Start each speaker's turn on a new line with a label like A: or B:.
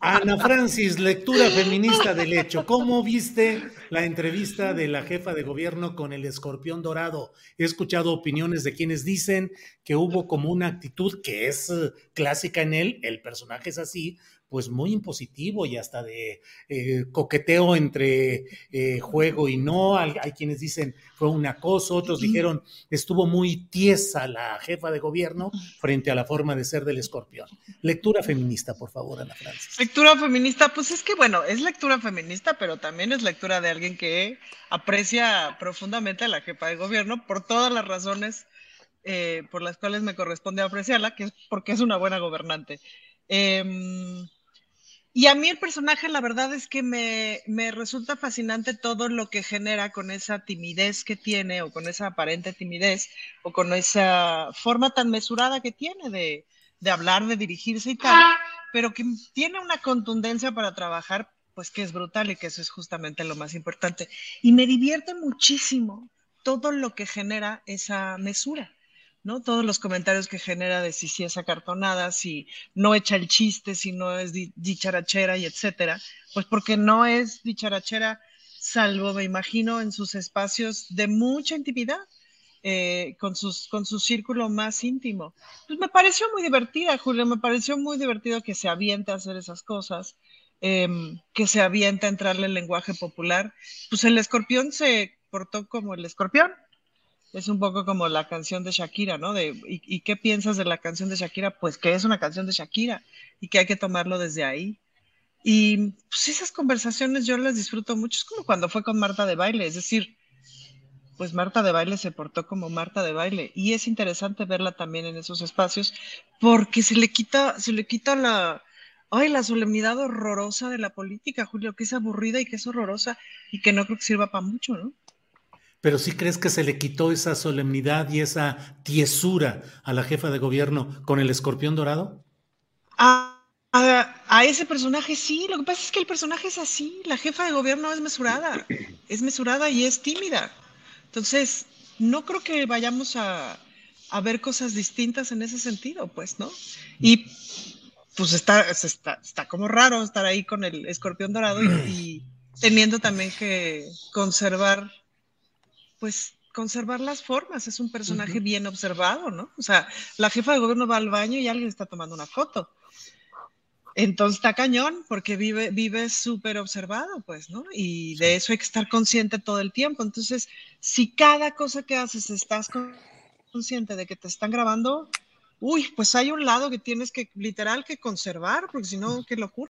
A: Ana Francis, lectura feminista del hecho. ¿Cómo viste la entrevista de la jefa de gobierno con el escorpión dorado? He escuchado opiniones de quienes dicen que hubo como una actitud que es eh, clásica en él, el personaje es así, pues muy impositivo y hasta de eh, coqueteo entre eh, juego y no. Hay, hay, quienes dicen fue un acoso, otros dijeron estuvo muy tiesa la jefa de gobierno frente a la forma de ser del escorpión. Lectura feminista, por favor, Ana Francis.
B: Lectura feminista, pues es que bueno, es lectura feminista, pero también es lectura de alguien que aprecia profundamente a la jefa de gobierno por todas las razones eh, por las cuales me corresponde apreciarla, que es porque es una buena gobernante. Eh, y a mí el personaje, la verdad es que me, me, resulta fascinante todo lo que genera con esa timidez que tiene, o con esa aparente timidez, o con esa forma tan mesurada que tiene de, de hablar, de dirigirse y tal, pero que tiene una contundencia para trabajar, pues que es brutal y que eso es justamente lo más importante. Y me divierte muchísimo todo lo que genera esa mesura. Todos los comentarios que genera de si, si es acartonada, si no echa el chiste, si no es dicharachera y etcétera, pues porque no es dicharachera, salvo, me imagino, en sus espacios de mucha intimidad, eh, con, sus, con su círculo más íntimo. Pues me pareció muy divertida, Julio, me pareció muy divertido que se aviente a hacer esas cosas, eh, que se aviente a entrarle el lenguaje popular. Pues el escorpión se portó como el escorpión, es un poco como la canción de Shakira, ¿no? De, ¿y, ¿y, qué piensas de la canción de Shakira? Pues que es una canción de Shakira y que hay que tomarlo desde ahí. Y pues esas conversaciones yo las disfruto mucho. Es como cuando fue con Marta de baile, es decir, pues Marta de baile se portó como Marta de baile y es interesante verla también en esos espacios porque se le quita, se le quita la, ay, la solemnidad horrorosa de la política, Julio, que es aburrida y que es horrorosa y que no creo que sirva para mucho, ¿no?
A: Pero sí crees que se le quitó esa solemnidad y esa tiesura a la jefa de gobierno con el escorpión dorado?
B: A, a, ese personaje sí, lo que pasa es que el personaje es así, la jefa de gobierno es mesurada, es mesurada y es tímida. Entonces, no creo que vayamos a, ver cosas distintas en ese sentido, pues, ¿no? Y pues está, como raro estar ahí con el escorpión dorado y teniendo también que conservar pues conservar las formas, es un personaje uh -huh. bien observado, ¿no? O sea, la jefa de gobierno va al baño y alguien está tomando una foto. Entonces está cañón porque vive, vive súper observado, pues, ¿no? Y de eso hay que estar consciente todo el tiempo. Entonces, si cada cosa que haces estás consciente de que te están grabando, uy, pues hay un lado que tienes que literal que conservar, porque si no, qué locura.